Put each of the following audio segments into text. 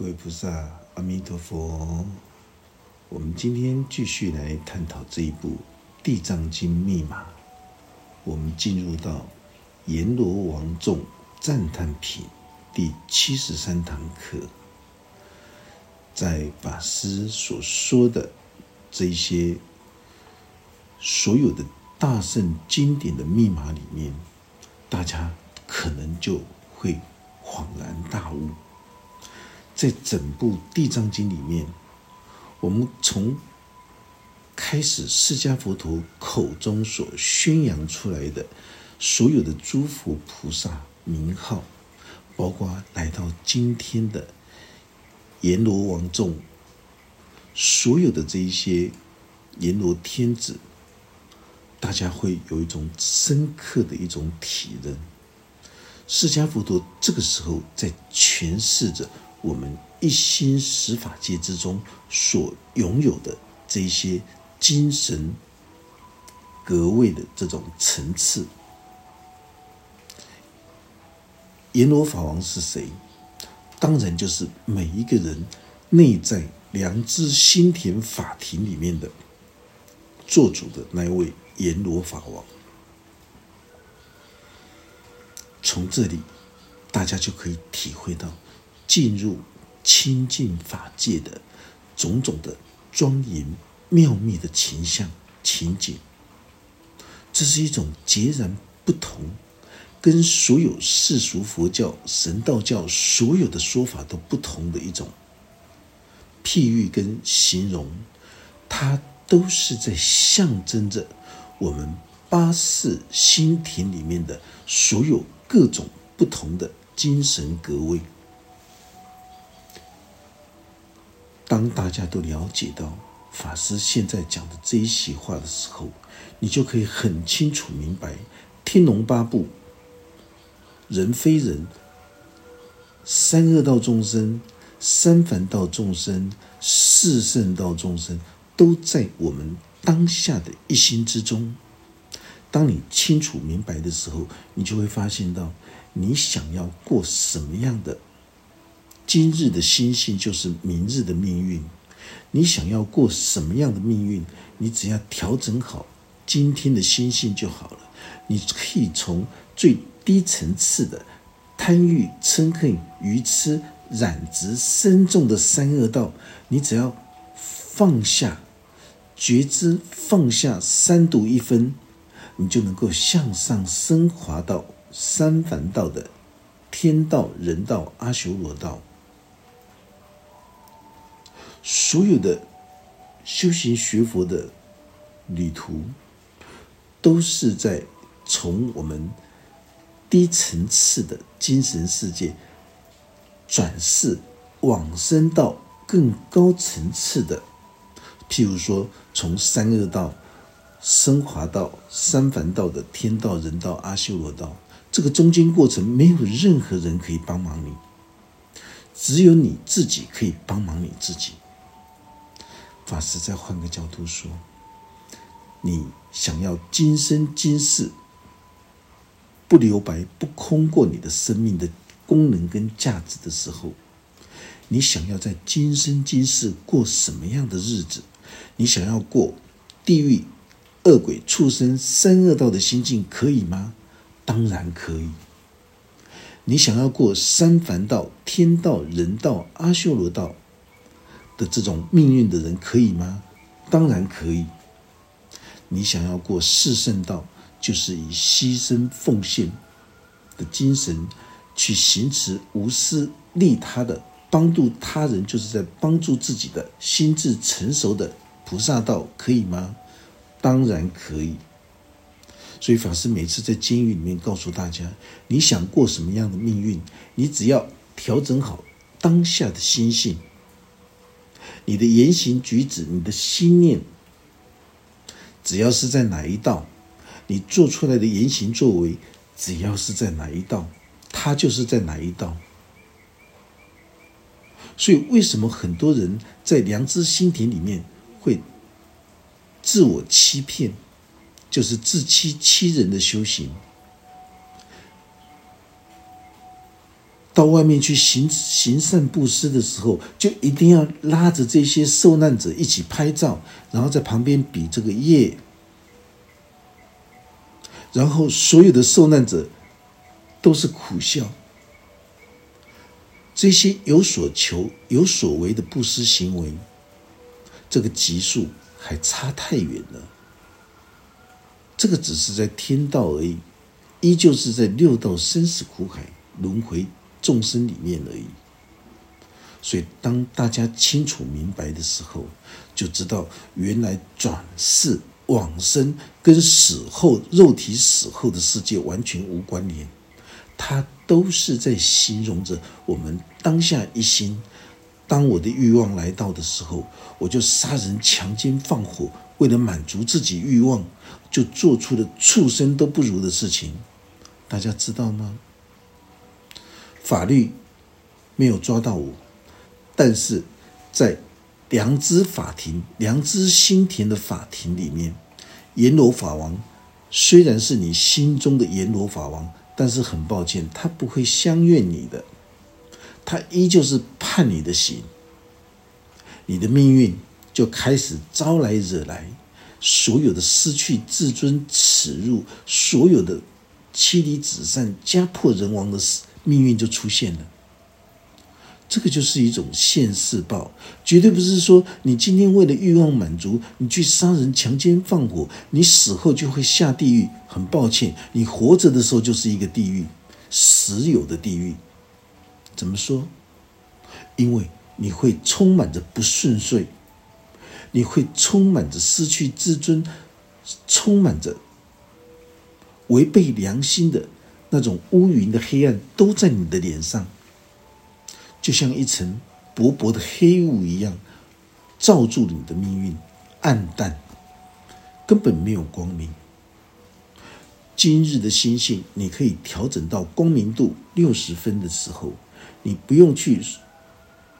各位菩萨，阿弥陀佛。我们今天继续来探讨这一部《地藏经》密码。我们进入到阎罗王众赞叹品第七十三堂课，在法师所说的这些所有的大圣经典的密码里面，大家可能就会恍然大悟。在整部《地藏经》里面，我们从开始释迦佛陀口中所宣扬出来的所有的诸佛菩萨名号，包括来到今天的阎罗王众，所有的这一些阎罗天子，大家会有一种深刻的一种体认。释迦佛陀这个时候在诠释着。我们一心十法界之中所拥有的这些精神格位的这种层次，阎罗法王是谁？当然就是每一个人内在良知心田法庭里面的做主的那位阎罗法王。从这里，大家就可以体会到。进入清净法界的种种的庄严妙密的情象情景，这是一种截然不同，跟所有世俗佛教、神道教所有的说法都不同的一种譬喻跟形容，它都是在象征着我们八世心田里面的所有各种不同的精神格位。当大家都了解到法师现在讲的这一席话的时候，你就可以很清楚明白，天龙八部、人非人、三恶道众生、三凡道众生、四圣道众生，都在我们当下的一心之中。当你清楚明白的时候，你就会发现到，你想要过什么样的。今日的心性就是明日的命运。你想要过什么样的命运？你只要调整好今天的心性就好了。你可以从最低层次的贪欲、嗔恨、愚痴、染执深重的三恶道，你只要放下觉知，放下三毒一分，你就能够向上升华到三凡道的天道、人道、阿修罗道。所有的修行学佛的旅途，都是在从我们低层次的精神世界转世往生到更高层次的，譬如说从三恶道升华到三凡道的天道、人道、阿修罗道，这个中间过程没有任何人可以帮忙你，只有你自己可以帮忙你自己。法师再换个角度说，你想要今生今世不留白、不空过你的生命的功能跟价值的时候，你想要在今生今世过什么样的日子？你想要过地狱、恶鬼、畜生、三恶道的心境可以吗？当然可以。你想要过三凡道、天道、人道、阿修罗道？的这种命运的人可以吗？当然可以。你想要过四圣道，就是以牺牲奉献的精神去行持无私利他的帮助他人，就是在帮助自己的心智成熟的菩萨道，可以吗？当然可以。所以法师每次在监狱里面告诉大家：你想过什么样的命运，你只要调整好当下的心性。你的言行举止，你的心念，只要是在哪一道，你做出来的言行作为，只要是在哪一道，它就是在哪一道。所以，为什么很多人在良知心田里面会自我欺骗，就是自欺欺人的修行？到外面去行行善布施的时候，就一定要拉着这些受难者一起拍照，然后在旁边比这个耶，然后所有的受难者都是苦笑。这些有所求、有所为的布施行为，这个级数还差太远了。这个只是在天道而已，依旧是在六道生死苦海轮回。众生里面而已，所以当大家清楚明白的时候，就知道原来转世往生跟死后肉体死后的世界完全无关联，它都是在形容着我们当下一心。当我的欲望来到的时候，我就杀人、强奸、放火，为了满足自己欲望，就做出了畜生都不如的事情。大家知道吗？法律没有抓到我，但是在良知法庭、良知心田的法庭里面，阎罗法王虽然是你心中的阎罗法王，但是很抱歉，他不会相怨你的，他依旧是判你的刑，你的命运就开始招来惹来，所有的失去自尊、耻辱，所有的妻离子散、家破人亡的事。命运就出现了，这个就是一种现世报，绝对不是说你今天为了欲望满足，你去杀人、强奸、放火，你死后就会下地狱。很抱歉，你活着的时候就是一个地狱，实有的地狱。怎么说？因为你会充满着不顺遂，你会充满着失去自尊，充满着违背良心的。那种乌云的黑暗都在你的脸上，就像一层薄薄的黑雾一样，罩住你的命运，暗淡，根本没有光明。今日的星星，你可以调整到光明度六十分的时候，你不用去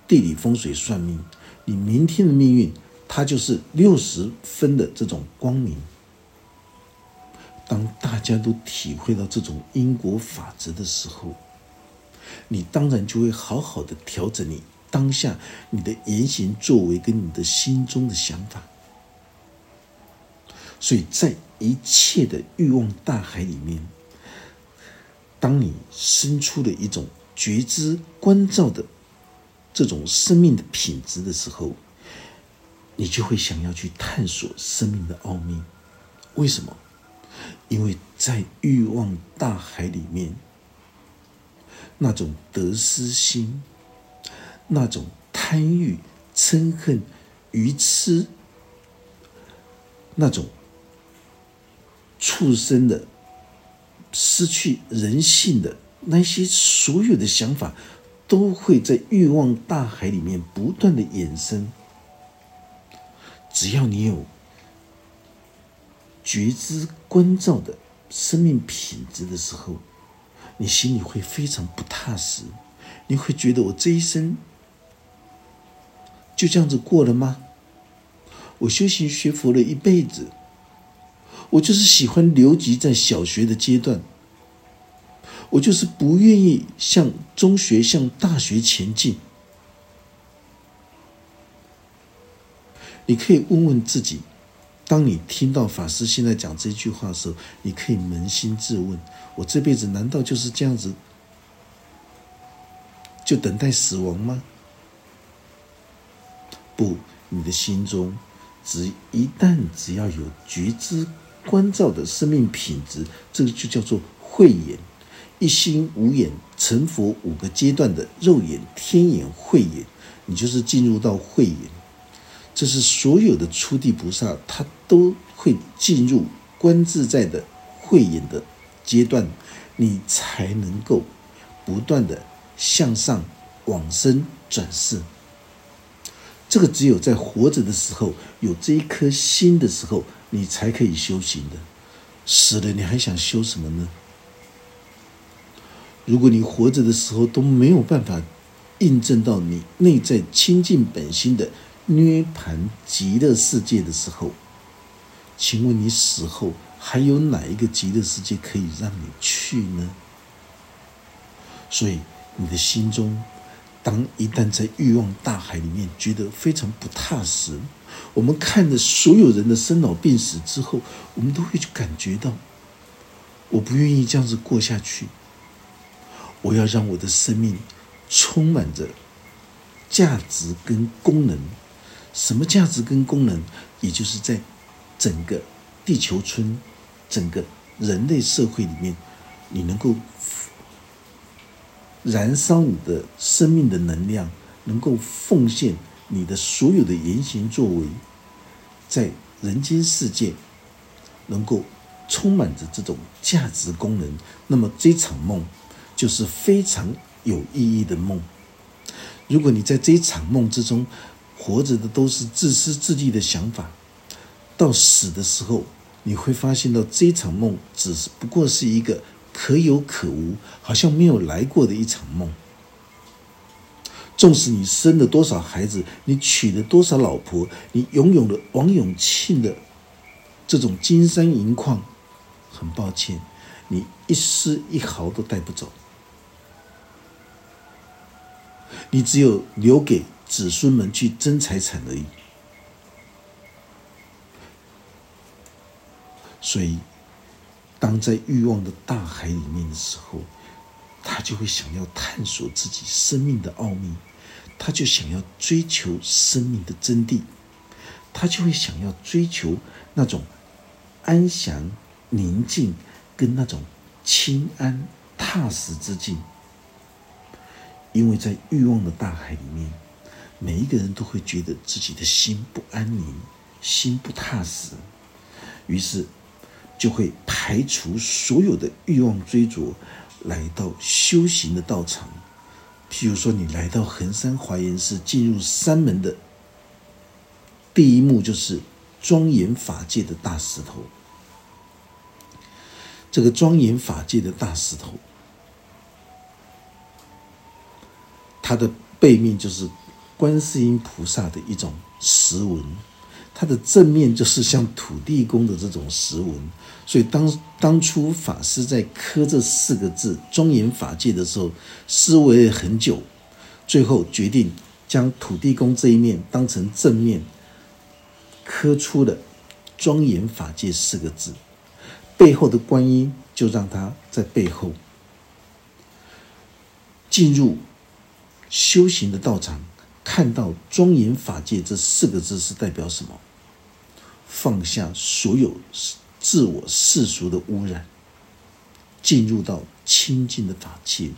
地理风水算命，你明天的命运，它就是六十分的这种光明。当大家都体会到这种因果法则的时候，你当然就会好好的调整你当下你的言行作为跟你的心中的想法。所以在一切的欲望大海里面，当你生出了一种觉知关照的这种生命的品质的时候，你就会想要去探索生命的奥秘。为什么？因为在欲望大海里面，那种得失心、那种贪欲、嗔恨、愚痴、那种畜生的、失去人性的那些所有的想法，都会在欲望大海里面不断的衍生。只要你有。觉知关照的生命品质的时候，你心里会非常不踏实。你会觉得我这一生就这样子过了吗？我修行学佛了一辈子，我就是喜欢留级在小学的阶段，我就是不愿意向中学、向大学前进。你可以问问自己。当你听到法师现在讲这句话的时候，你可以扪心自问：我这辈子难道就是这样子，就等待死亡吗？不，你的心中只一旦只要有觉知关照的生命品质，这个就叫做慧眼，一心无眼成佛五个阶段的肉眼、天眼、慧眼，你就是进入到慧眼。这是所有的初地菩萨，他都会进入观自在的慧眼的阶段，你才能够不断的向上往生转世。这个只有在活着的时候有这一颗心的时候，你才可以修行的。死了，你还想修什么呢？如果你活着的时候都没有办法印证到你内在清净本心的。涅盘极乐世界的时候，请问你死后还有哪一个极乐世界可以让你去呢？所以你的心中，当一旦在欲望大海里面觉得非常不踏实，我们看着所有人的生老病死之后，我们都会去感觉到，我不愿意这样子过下去。我要让我的生命充满着价值跟功能。什么价值跟功能？也就是在整个地球村、整个人类社会里面，你能够燃烧你的生命的能量，能够奉献你的所有的言行作为，在人间世界能够充满着这种价值功能。那么这场梦。就是非常有意义的梦。如果你在这一场梦之中活着的都是自私自利的想法，到死的时候，你会发现到这场梦只是不过是一个可有可无，好像没有来过的一场梦。纵使你生了多少孩子，你娶了多少老婆，你拥有了王永庆的这种金山银矿，很抱歉，你一丝一毫都带不走。你只有留给子孙们去争财产而已。所以，当在欲望的大海里面的时候，他就会想要探索自己生命的奥秘，他就想要追求生命的真谛，他就会想要追求那种安详、宁静跟那种清安、踏实之境。因为在欲望的大海里面，每一个人都会觉得自己的心不安宁，心不踏实，于是就会排除所有的欲望追逐，来到修行的道场。譬如说，你来到衡山华严寺，进入山门的第一幕就是庄严法界的大石头。这个庄严法界的大石头。它的背面就是观世音菩萨的一种石纹，它的正面就是像土地公的这种石纹。所以当当初法师在刻这四个字“庄严法界”的时候，思维了很久，最后决定将土地公这一面当成正面，刻出了“庄严法界”四个字。背后的观音就让他在背后进入。修行的道场，看到“庄严法界”这四个字是代表什么？放下所有自我世俗的污染，进入到清净的法界。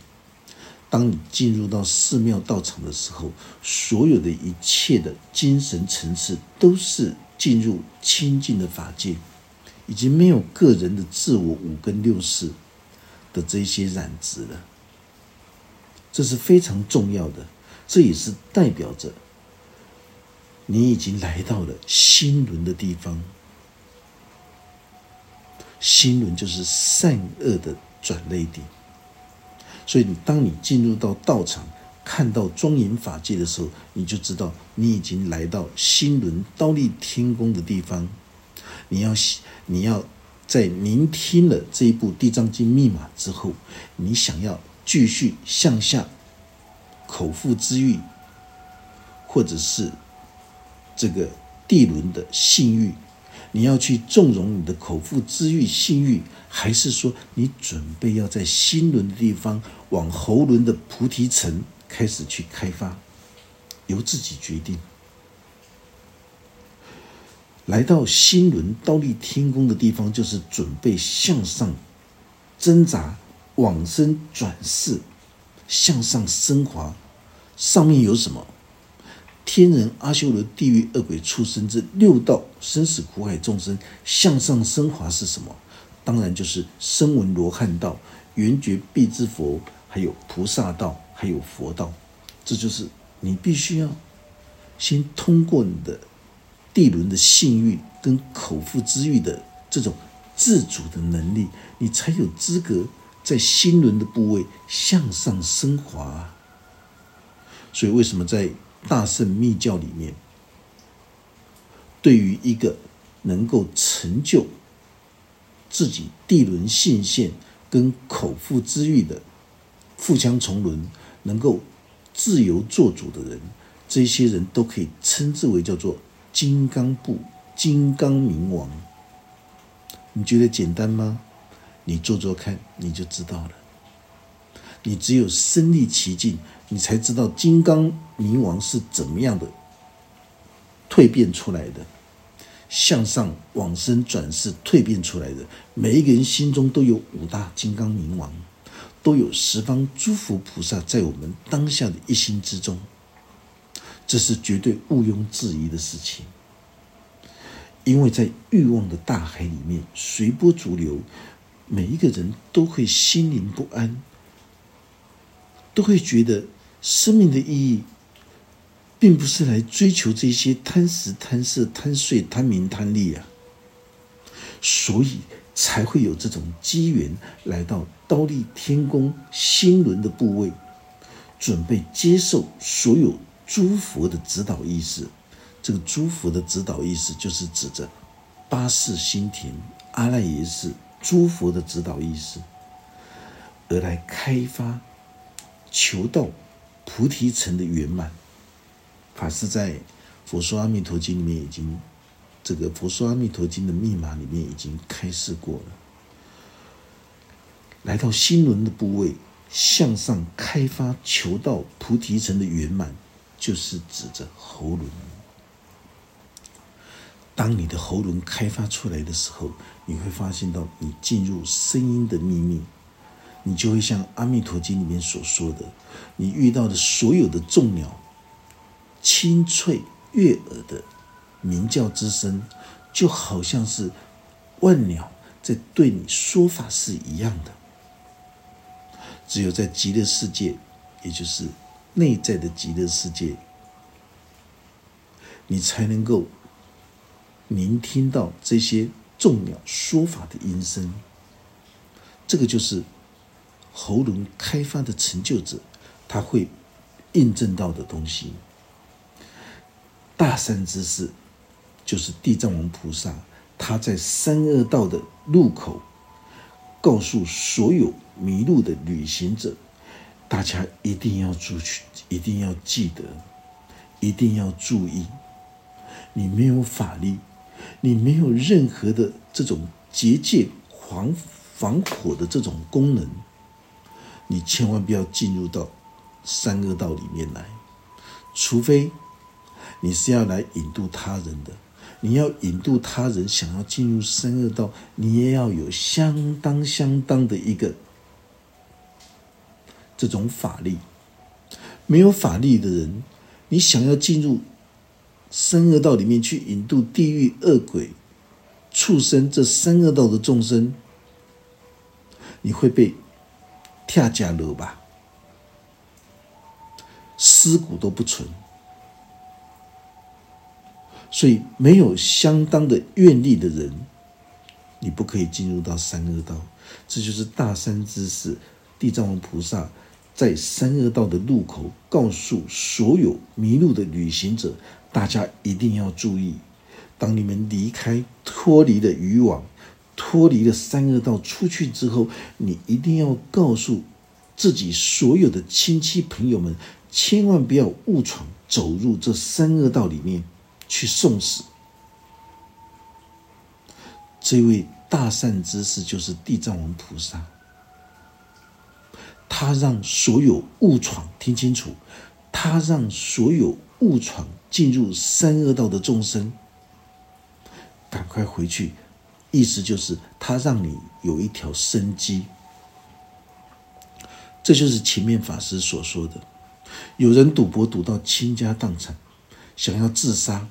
当你进入到寺庙道场的时候，所有的一切的精神层次都是进入清净的法界，已经没有个人的自我五根六识的这些染执了。这是非常重要的，这也是代表着你已经来到了心轮的地方。心轮就是善恶的转类点，所以当你进入到道场，看到庄严法界的时候，你就知道你已经来到心轮刀立天宫的地方。你要你要在聆听了这一部《地藏经》密码之后，你想要。继续向下，口腹之欲，或者是这个地轮的性欲，你要去纵容你的口腹之欲、性欲，还是说你准备要在心轮的地方往喉轮的菩提层开始去开发？由自己决定。来到心轮倒立天宫的地方，就是准备向上挣扎。往生转世，向上升华，上面有什么？天人、阿修罗、地狱、恶鬼、畜生这六道生死苦海众生向上升华是什么？当然就是声闻罗汉道、圆觉必之佛，还有菩萨道，还有佛道。这就是你必须要先通过你的地轮的性欲跟口腹之欲的这种自主的能力，你才有资格。在心轮的部位向上升华，所以为什么在大圣密教里面，对于一个能够成就自己地轮性线跟口腹之欲的腹腔重轮，能够自由做主的人，这些人都可以称之为叫做金刚部、金刚明王。你觉得简单吗？你做做看，你就知道了。你只有身历其境，你才知道金刚明王是怎么样的蜕变出来的，向上往生转世蜕变出来的。每一个人心中都有五大金刚明王，都有十方诸佛菩萨在我们当下的一心之中，这是绝对毋庸置疑的事情。因为在欲望的大海里面随波逐流，每一个人都会心灵不安。都会觉得生命的意义，并不是来追求这些贪食、贪色、贪睡、贪名、贪利啊，所以才会有这种机缘来到刀立天宫心轮的部位，准备接受所有诸佛的指导意识。这个诸佛的指导意识，就是指着八世心田阿赖耶识诸佛的指导意识，而来开发。求道菩提城的圆满，法师在《佛说阿弥陀经》里面已经，这个《佛说阿弥陀经》的密码里面已经开示过了。来到心轮的部位，向上开发，求到菩提城的圆满，就是指着喉轮。当你的喉轮开发出来的时候，你会发现到你进入声音的秘密。你就会像《阿弥陀经》里面所说的，你遇到的所有的众鸟，清脆悦耳的鸣叫之声，就好像是万鸟在对你说法是一样的。只有在极乐世界，也就是内在的极乐世界，你才能够聆听到这些众鸟说法的音声。这个就是。喉咙开发的成就者，他会印证到的东西。大善之事，就是地藏王菩萨，他在三恶道的路口，告诉所有迷路的旅行者，大家一定要注去，一定要记得，一定要注意。你没有法力，你没有任何的这种结界防防火的这种功能。你千万不要进入到三恶道里面来，除非你是要来引渡他人的。你要引渡他人，想要进入三恶道，你也要有相当相当的一个这种法力。没有法力的人，你想要进入三恶道里面去引渡地狱恶鬼、畜生这三恶道的众生，你会被。跳家楼吧，尸骨都不存，所以没有相当的愿力的人，你不可以进入到三恶道。这就是大山之士地藏王菩萨在三恶道的路口告诉所有迷路的旅行者：大家一定要注意，当你们离开、脱离了渔网。脱离了三恶道出去之后，你一定要告诉自己所有的亲戚朋友们，千万不要误闯走入这三恶道里面去送死。这位大善之士就是地藏王菩萨，他让所有误闯听清楚，他让所有误闯进入三恶道的众生，赶快回去。意思就是，他让你有一条生机。这就是前面法师所说的：有人赌博赌到倾家荡产，想要自杀，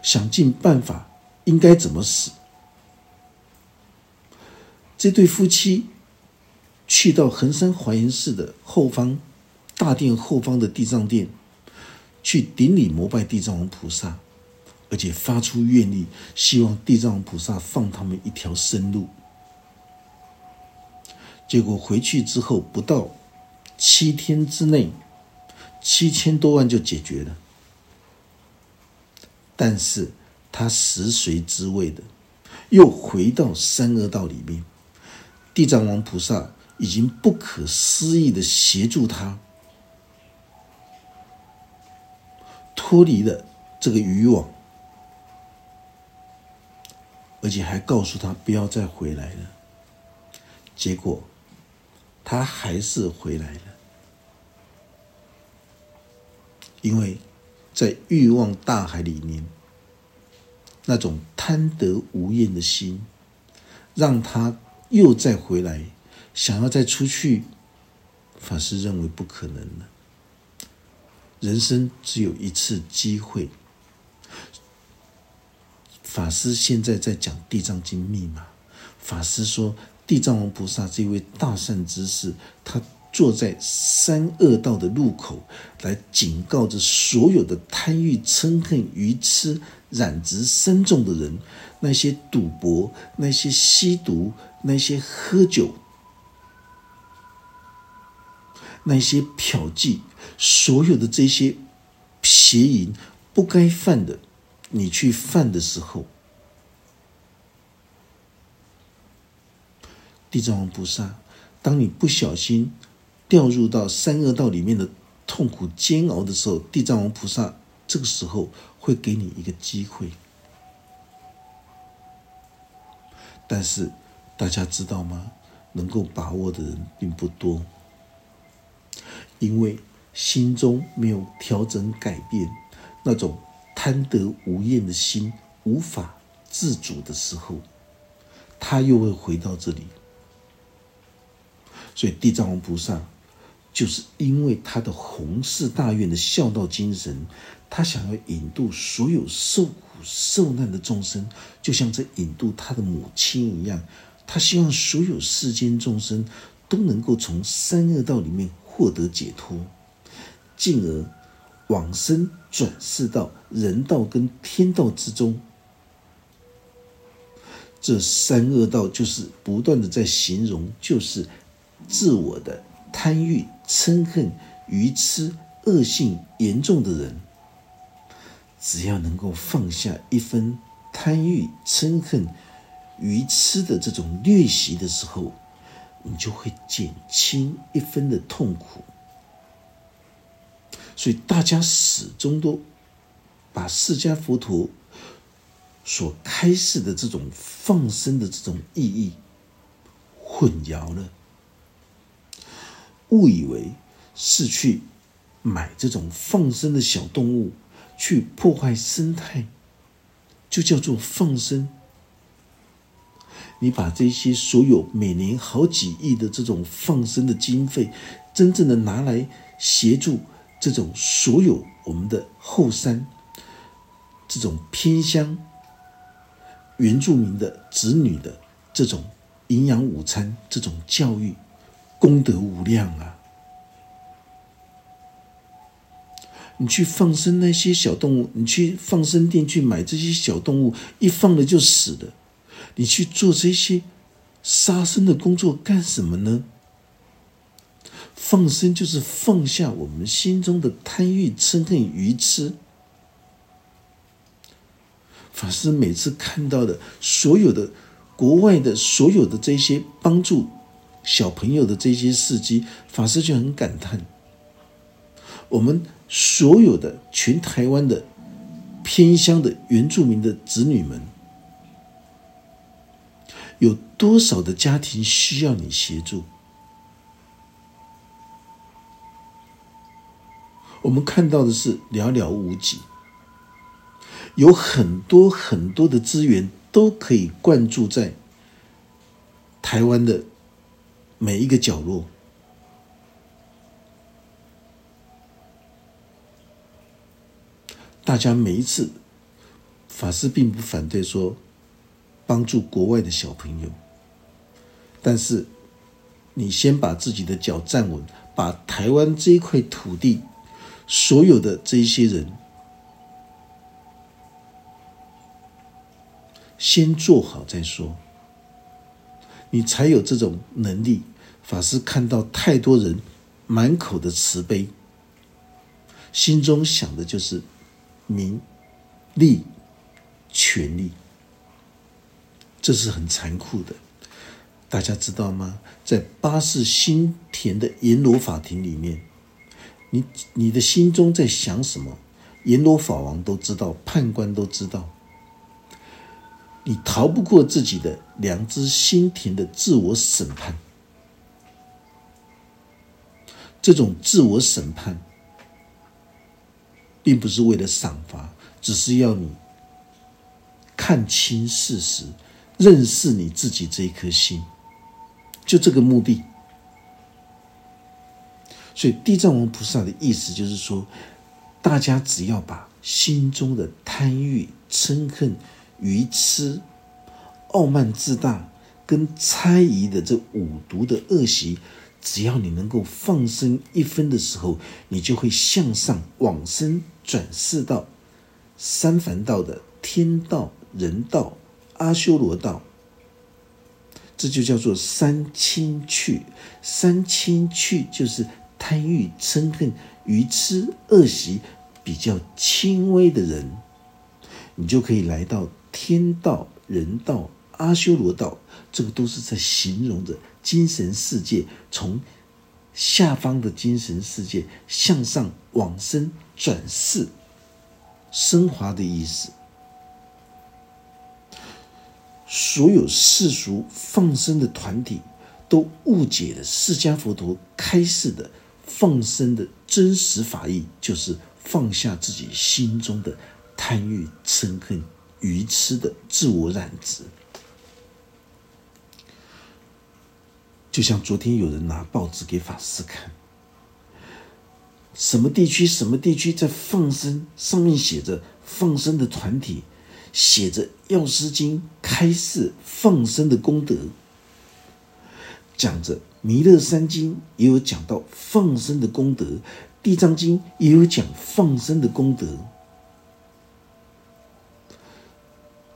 想尽办法应该怎么死。这对夫妻去到恒山华严寺的后方大殿后方的地藏殿，去顶礼膜拜地藏王菩萨。而且发出愿力，希望地藏王菩萨放他们一条生路。结果回去之后，不到七天之内，七千多万就解决了。但是他食髓知味的，又回到三恶道里面。地藏王菩萨已经不可思议的协助他脱离了这个渔网，而且还告诉他不要再回来了。结果，他还是回来了，因为在欲望大海里面，那种贪得无厌的心，让他又再回来。想要再出去，法师认为不可能了。人生只有一次机会。法师现在在讲《地藏经》密码。法师说，地藏王菩萨这位大善之士，他坐在三恶道的路口，来警告着所有的贪欲、嗔恨、愚痴、染执深重的人，那些赌博、那些吸毒、那些喝酒。那些嫖妓，所有的这些邪淫不该犯的，你去犯的时候，地藏王菩萨，当你不小心掉入到三恶道里面的痛苦煎熬的时候，地藏王菩萨这个时候会给你一个机会。但是大家知道吗？能够把握的人并不多。因为心中没有调整改变，那种贪得无厌的心无法自主的时候，他又会回到这里。所以地藏王菩萨就是因为他的弘誓大愿的孝道精神，他想要引渡所有受苦受难的众生，就像这引渡他的母亲一样，他希望所有世间众生都能够从三恶道里面。获得解脱，进而往生转世到人道跟天道之中。这三恶道就是不断的在形容，就是自我的贪欲、嗔恨、愚痴、恶性严重的人，只要能够放下一分贪欲、嗔恨、愚痴的这种劣习的时候。你就会减轻一分的痛苦，所以大家始终都把释迦佛陀所开示的这种放生的这种意义混淆了，误以为是去买这种放生的小动物去破坏生态，就叫做放生。你把这些所有每年好几亿的这种放生的经费，真正的拿来协助这种所有我们的后山、这种偏乡原住民的子女的这种营养午餐、这种教育，功德无量啊！你去放生那些小动物，你去放生店去买这些小动物，一放了就死了。你去做这些杀生的工作干什么呢？放生就是放下我们心中的贪欲、嗔恨、愚痴。法师每次看到的所有的国外的所有的这些帮助小朋友的这些事迹，法师就很感叹：我们所有的全台湾的偏乡的原住民的子女们。有多少的家庭需要你协助？我们看到的是寥寥无几，有很多很多的资源都可以灌注在台湾的每一个角落。大家每一次，法师并不反对说。帮助国外的小朋友，但是你先把自己的脚站稳，把台湾这一块土地所有的这一些人先做好再说，你才有这种能力。法师看到太多人满口的慈悲，心中想的就是名利权利。这是很残酷的，大家知道吗？在巴士新田的阎罗法庭里面，你你的心中在想什么？阎罗法王都知道，判官都知道，你逃不过自己的良知心田的自我审判。这种自我审判，并不是为了赏罚，只是要你看清事实，认识你自己这一颗心，就这个目的。所以地藏王菩萨的意思就是说。大家只要把心中的贪欲、嗔恨、愚痴、傲慢自大跟猜疑的这五毒的恶习，只要你能够放生一分的时候，你就会向上往生，转世到三凡道的天道、人道、阿修罗道。这就叫做三清去。三清去就是贪欲、嗔恨。愚痴恶习比较轻微的人，你就可以来到天道、人道、阿修罗道，这个都是在形容着精神世界从下方的精神世界向上往生转世升华的意思。所有世俗放生的团体都误解了释迦佛陀开示的。放生的真实法义，就是放下自己心中的贪欲、嗔恨、愚痴的自我染执。就像昨天有人拿报纸给法师看，什么地区什么地区在放生，上面写着放生的团体，写着《药师经》开示放生的功德，讲着。弥勒三经也有讲到放生的功德，地藏经也有讲放生的功德。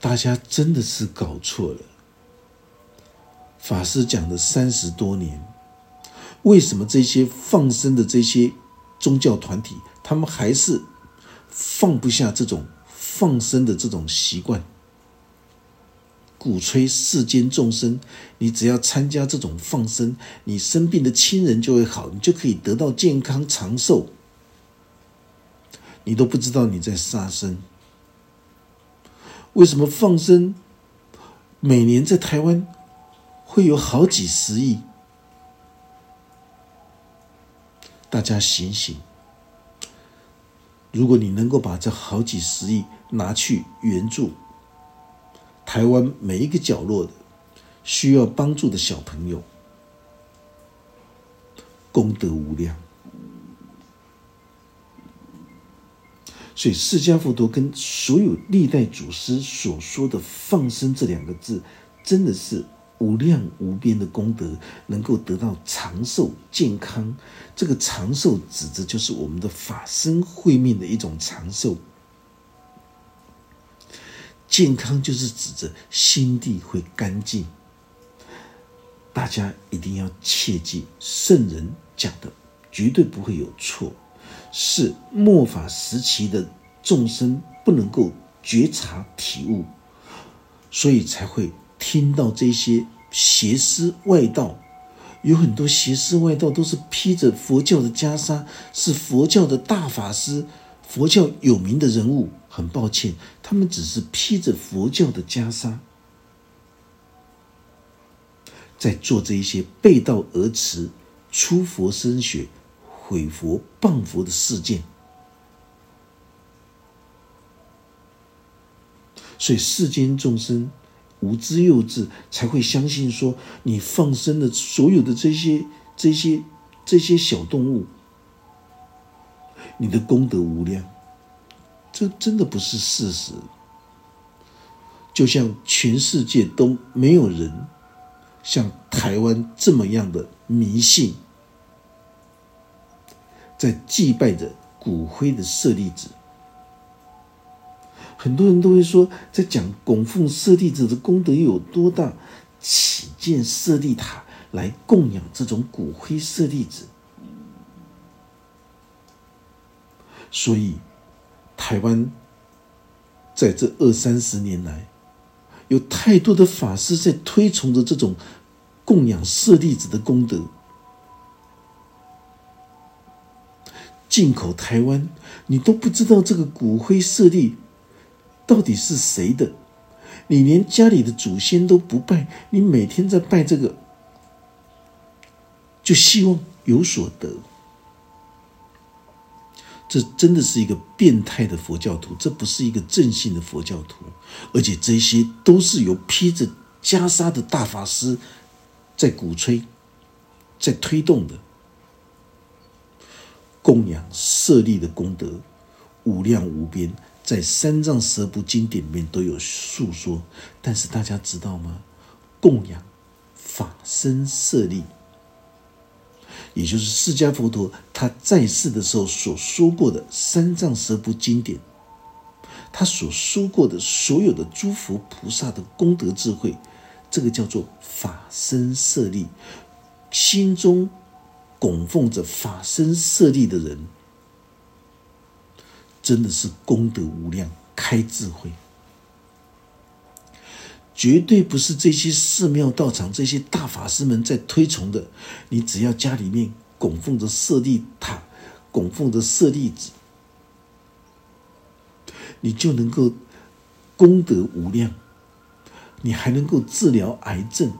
大家真的是搞错了。法师讲了三十多年，为什么这些放生的这些宗教团体，他们还是放不下这种放生的这种习惯？鼓吹世间众生，你只要参加这种放生，你生病的亲人就会好，你就可以得到健康长寿。你都不知道你在杀生。为什么放生每年在台湾会有好几十亿？大家醒醒！如果你能够把这好几十亿拿去援助。台湾每一个角落的需要帮助的小朋友，功德无量。所以释迦佛陀跟所有历代祖师所说的“放生”这两个字，真的是无量无边的功德，能够得到长寿健康。这个长寿指的就是我们的法身慧命的一种长寿。健康就是指着心地会干净，大家一定要切记，圣人讲的绝对不会有错，是末法时期的众生不能够觉察体悟，所以才会听到这些邪师外道，有很多邪师外道都是披着佛教的袈裟，是佛教的大法师，佛教有名的人物。很抱歉，他们只是披着佛教的袈裟，在做这一些背道而驰、出佛身血、毁佛谤佛的事件。所以世间众生无知幼稚，才会相信说你放生的所有的这些、这些、这些小动物，你的功德无量。这真的不是事实，就像全世界都没有人像台湾这么样的迷信，在祭拜着骨灰的舍利子。很多人都会说，在讲供奉舍利子的功德有多大，起建舍利塔来供养这种骨灰舍利子，所以。台湾在这二三十年来，有太多的法师在推崇着这种供养舍利子的功德。进口台湾，你都不知道这个骨灰舍利到底是谁的，你连家里的祖先都不拜，你每天在拜这个，就希望有所得。这真的是一个变态的佛教徒，这不是一个正信的佛教徒，而且这些都是由披着袈裟的大法师在鼓吹、在推动的供养舍利的功德无量无边，在三藏十二部经典里面都有述说。但是大家知道吗？供养法身舍利。也就是释迦佛陀他在世的时候所说过的三藏十部经典，他所说过的所有的诸佛菩萨的功德智慧，这个叫做法身舍利。心中供奉着法身舍利的人，真的是功德无量，开智慧。绝对不是这些寺庙道场、这些大法师们在推崇的。你只要家里面供奉着舍利塔、供奉着舍利子，你就能够功德无量，你还能够治疗癌症，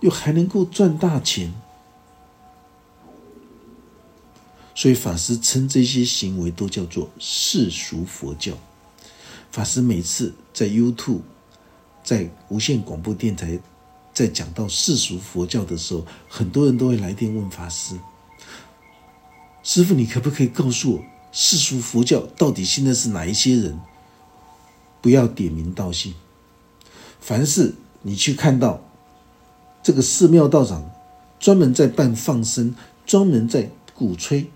又还能够赚大钱。所以法师称这些行为都叫做世俗佛教。法师每次在 YouTube。在无线广播电台，在讲到世俗佛教的时候，很多人都会来电问法师：“师傅，你可不可以告诉我，世俗佛教到底现在是哪一些人？不要点名道姓。凡是你去看到这个寺庙道长专门在办放生，专门在鼓吹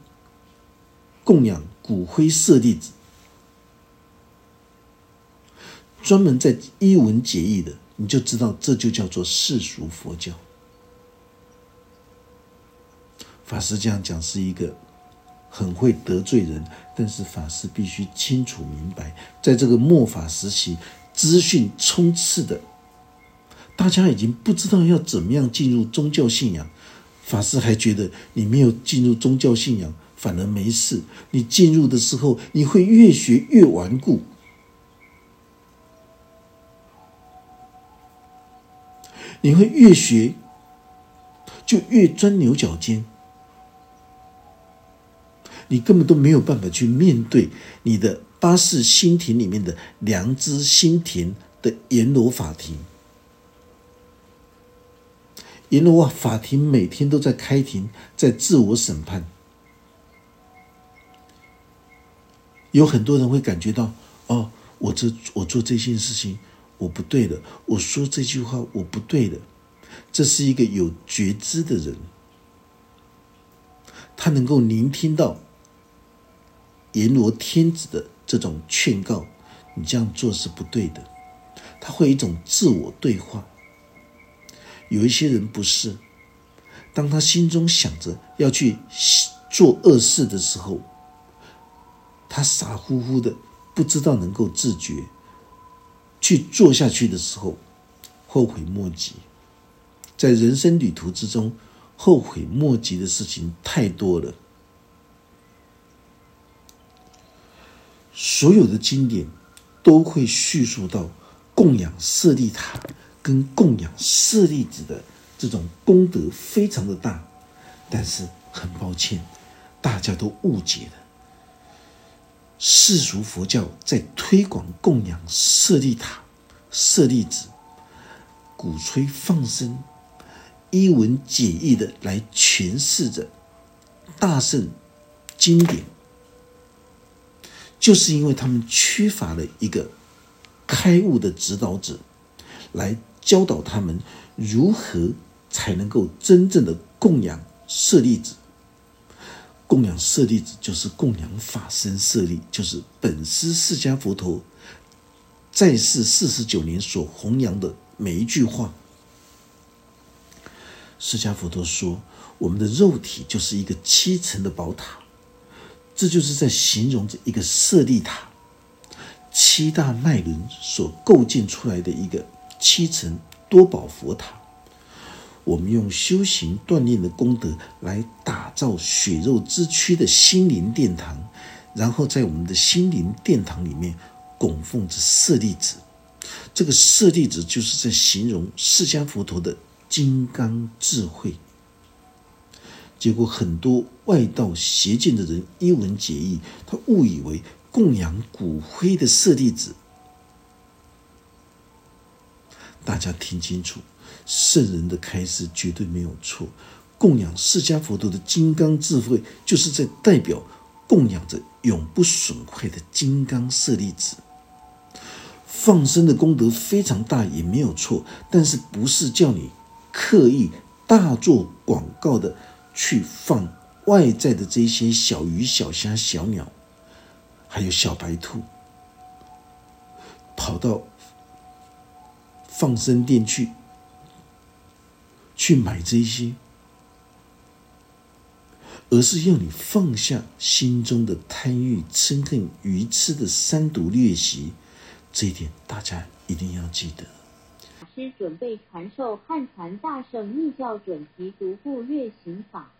供养骨灰舍利子。”专门在一文解义的，你就知道这就叫做世俗佛教。法师这样讲是一个很会得罪人，但是法师必须清楚明白，在这个末法时期，资讯充斥的，大家已经不知道要怎么样进入宗教信仰。法师还觉得你没有进入宗教信仰反而没事，你进入的时候你会越学越顽固。你会越学就越钻牛角尖，你根本都没有办法去面对你的八世心田里面的良知心田的阎罗法庭。阎罗法庭每天都在开庭，在自我审判。有很多人会感觉到，哦，我这我做这件事情。我不对的，我说这句话我不对的，这是一个有觉知的人，他能够聆听到阎罗天子的这种劝告，你这样做是不对的，他会一种自我对话。有一些人不是，当他心中想着要去做恶事的时候，他傻乎乎的，不知道能够自觉。去做下去的时候，后悔莫及。在人生旅途之中，后悔莫及的事情太多了。所有的经典都会叙述到供养舍利塔跟供养舍利子的这种功德非常的大，但是很抱歉，大家都误解了。世俗佛教在推广供养舍利塔、舍利子，鼓吹放生，一文解义的来诠释着大圣经典，就是因为他们缺乏了一个开悟的指导者，来教导他们如何才能够真正的供养舍利子。供养舍利子，就是供养法身舍利，就是本师释迦佛陀在世四十九年所弘扬的每一句话。释迦佛陀说：“我们的肉体就是一个七层的宝塔，这就是在形容着一个舍利塔，七大脉轮所构建出来的一个七层多宝佛塔。我们用修行锻炼的功德来打造血肉之躯的心灵殿堂，然后在我们的心灵殿堂里面供奉着舍利子。这个舍利子就是在形容释迦佛陀的金刚智慧。结果很多外道邪见的人一闻解义，他误以为供养骨灰的舍利子。大家听清楚，圣人的开示绝对没有错。供养释迦佛陀的金刚智慧，就是在代表供养着永不损坏的金刚舍利子。放生的功德非常大，也没有错，但是不是叫你刻意大做广告的。去放外在的这些小鱼、小虾、小鸟，还有小白兔，跑到放生店去，去买这些，而是要你放下心中的贪欲、嗔恨、愚痴的三毒劣习，这一点大家一定要记得。师准备传授汉传大圣密教准提独步月行法。